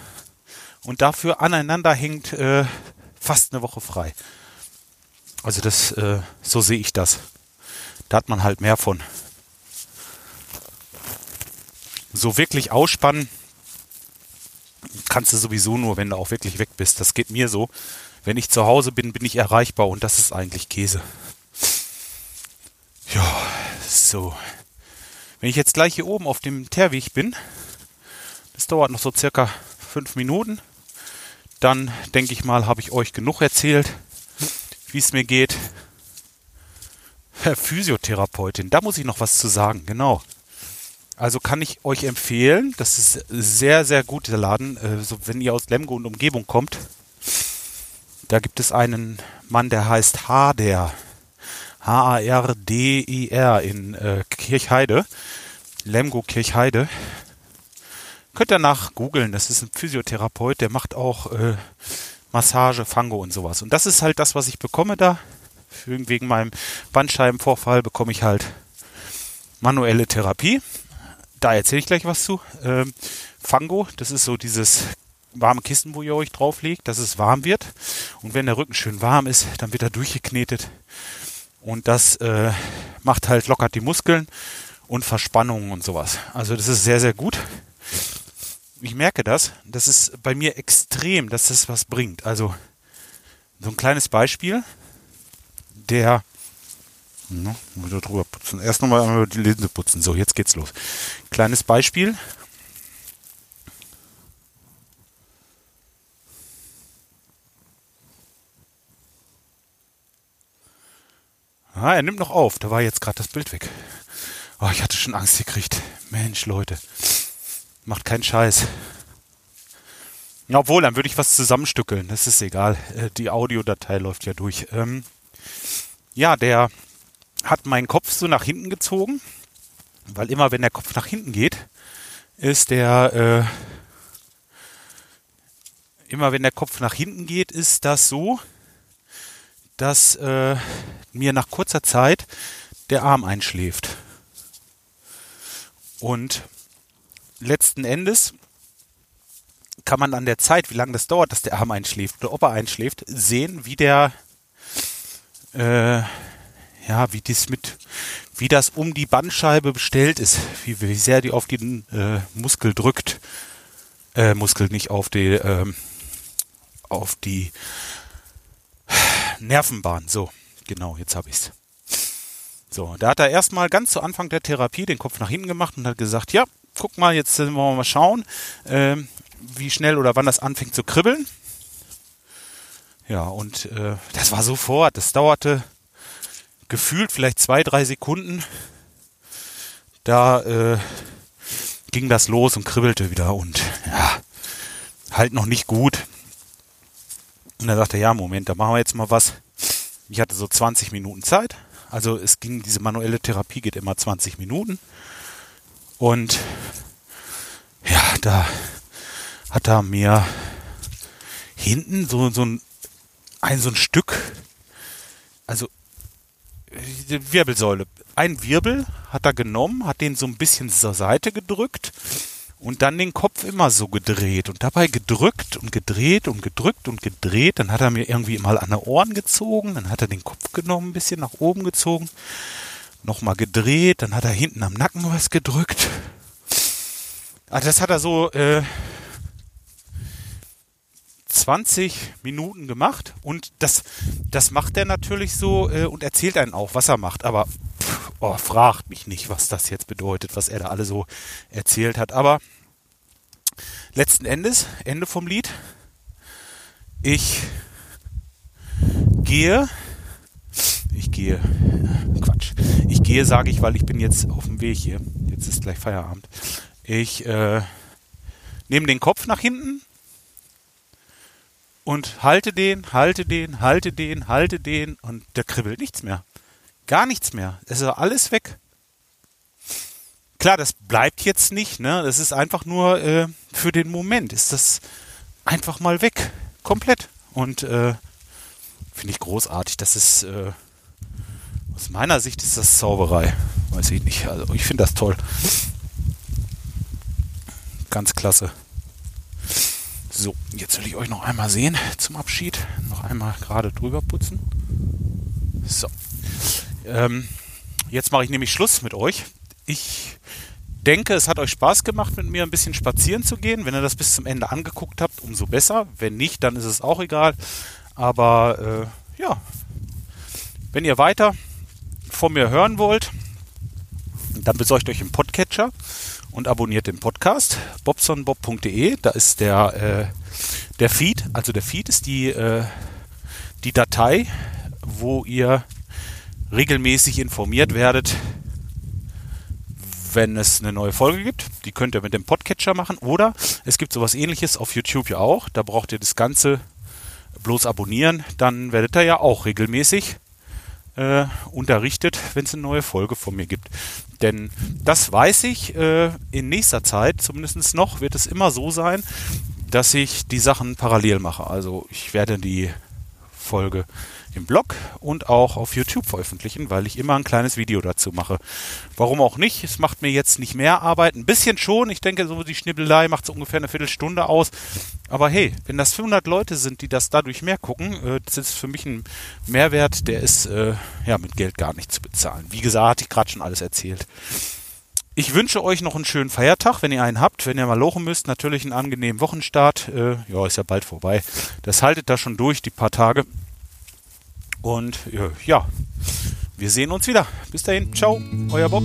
und dafür aneinander hängt äh, fast eine Woche frei. Also das, äh, so sehe ich das. Da hat man halt mehr von. So wirklich ausspannen kannst du sowieso nur, wenn du auch wirklich weg bist. Das geht mir so. Wenn ich zu Hause bin, bin ich erreichbar und das ist eigentlich Käse. Ja, so. Wenn ich jetzt gleich hier oben auf dem Teerweg bin, das dauert noch so circa fünf Minuten, dann denke ich mal, habe ich euch genug erzählt, wie es mir geht. Physiotherapeutin, da muss ich noch was zu sagen, genau. Also kann ich euch empfehlen, das ist sehr, sehr gut, der Laden, äh, so wenn ihr aus Lemgo und Umgebung kommt. Da gibt es einen Mann, der heißt Hader. H-A-R-D-I-R in äh, Kirchheide. Lemgo Kirchheide. Könnt ihr nach googeln. Das ist ein Physiotherapeut, der macht auch äh, Massage, Fango und sowas. Und das ist halt das, was ich bekomme da. Wegen meinem Bandscheibenvorfall bekomme ich halt manuelle Therapie da erzähle ich gleich was zu. Ähm, Fango, das ist so dieses warme Kissen, wo ihr euch drauflegt, dass es warm wird. Und wenn der Rücken schön warm ist, dann wird er durchgeknetet. Und das äh, macht halt lockert die Muskeln und Verspannungen und sowas. Also das ist sehr, sehr gut. Ich merke das. Das ist bei mir extrem, dass das was bringt. Also so ein kleines Beispiel. Der Ne? Wieder drüber putzen. Erst nochmal die Linse putzen. So, jetzt geht's los. Kleines Beispiel. Ah, er nimmt noch auf. Da war jetzt gerade das Bild weg. Oh, ich hatte schon Angst gekriegt. Mensch, Leute. Macht keinen Scheiß. Obwohl, dann würde ich was zusammenstückeln. Das ist egal. Äh, die Audiodatei läuft ja durch. Ähm, ja, der hat meinen Kopf so nach hinten gezogen, weil immer wenn der Kopf nach hinten geht, ist der äh, immer wenn der Kopf nach hinten geht, ist das so, dass äh, mir nach kurzer Zeit der Arm einschläft. Und letzten Endes kann man an der Zeit, wie lange das dauert, dass der Arm einschläft oder ob er einschläft, sehen, wie der äh, ja, wie dies mit, wie das um die Bandscheibe bestellt ist, wie, wie sehr die auf den äh, Muskel drückt, äh, Muskel nicht auf die, ähm, auf die Nervenbahn. So, genau, jetzt habe ich's. So, da hat er erstmal ganz zu Anfang der Therapie den Kopf nach hinten gemacht und hat gesagt, ja, guck mal, jetzt wollen wir mal schauen, äh, wie schnell oder wann das anfängt zu kribbeln. Ja, und äh, das war sofort, das dauerte gefühlt vielleicht zwei, drei Sekunden, da äh, ging das los und kribbelte wieder und ja, halt noch nicht gut. Und dann sagte er, ja, Moment, da machen wir jetzt mal was. Ich hatte so 20 Minuten Zeit. Also es ging, diese manuelle Therapie geht immer 20 Minuten. Und ja, da hat er mir hinten so, so ein, ein, so ein Stück, also die Wirbelsäule. Ein Wirbel hat er genommen, hat den so ein bisschen zur Seite gedrückt und dann den Kopf immer so gedreht und dabei gedrückt und gedreht und gedrückt und gedreht. Dann hat er mir irgendwie mal an die Ohren gezogen, dann hat er den Kopf genommen, ein bisschen nach oben gezogen, nochmal gedreht, dann hat er hinten am Nacken was gedrückt. Also das hat er so äh, 20 Minuten gemacht und das, das macht er natürlich so äh, und erzählt einen auch, was er macht. Aber pff, oh, fragt mich nicht, was das jetzt bedeutet, was er da alle so erzählt hat. Aber letzten Endes, Ende vom Lied, ich gehe, ich gehe, Quatsch, ich gehe, sage ich, weil ich bin jetzt auf dem Weg hier. Jetzt ist gleich Feierabend. Ich äh, nehme den Kopf nach hinten und halte den, halte den, halte den, halte den und da kribbelt nichts mehr. Gar nichts mehr. Es ist alles weg. Klar, das bleibt jetzt nicht, ne? Das ist einfach nur äh, für den Moment ist das einfach mal weg. Komplett. Und äh, finde ich großartig. Das ist äh, aus meiner Sicht ist das Zauberei. Weiß ich nicht. Also ich finde das toll. Ganz klasse. So, jetzt will ich euch noch einmal sehen zum Abschied. Noch einmal gerade drüber putzen. So. Ähm, jetzt mache ich nämlich Schluss mit euch. Ich denke, es hat euch Spaß gemacht, mit mir ein bisschen spazieren zu gehen. Wenn ihr das bis zum Ende angeguckt habt, umso besser. Wenn nicht, dann ist es auch egal. Aber äh, ja, wenn ihr weiter von mir hören wollt, dann besorgt euch einen Podcatcher und abonniert den Podcast bobsonbob.de. Da ist der, äh, der Feed, also der Feed ist die, äh, die Datei, wo ihr regelmäßig informiert werdet, wenn es eine neue Folge gibt. Die könnt ihr mit dem Podcatcher machen oder es gibt sowas ähnliches auf YouTube ja auch. Da braucht ihr das Ganze bloß abonnieren. Dann werdet ihr ja auch regelmäßig äh, unterrichtet, wenn es eine neue Folge von mir gibt. Denn das weiß ich, äh, in nächster Zeit, zumindest noch, wird es immer so sein, dass ich die Sachen parallel mache. Also ich werde die Folge im Blog und auch auf YouTube veröffentlichen, weil ich immer ein kleines Video dazu mache. Warum auch nicht? Es macht mir jetzt nicht mehr Arbeit. Ein bisschen schon. Ich denke, so die Schnibbelei macht so ungefähr eine Viertelstunde aus. Aber hey, wenn das 500 Leute sind, die das dadurch mehr gucken, äh, das ist für mich ein Mehrwert, der ist äh, ja mit Geld gar nicht zu bezahlen. Wie gesagt, hatte ich gerade schon alles erzählt. Ich wünsche euch noch einen schönen Feiertag, wenn ihr einen habt. Wenn ihr mal lochen müsst, natürlich einen angenehmen Wochenstart. Äh, ja, ist ja bald vorbei. Das haltet da schon durch, die paar Tage. Und äh, ja, wir sehen uns wieder. Bis dahin, ciao, euer Bob.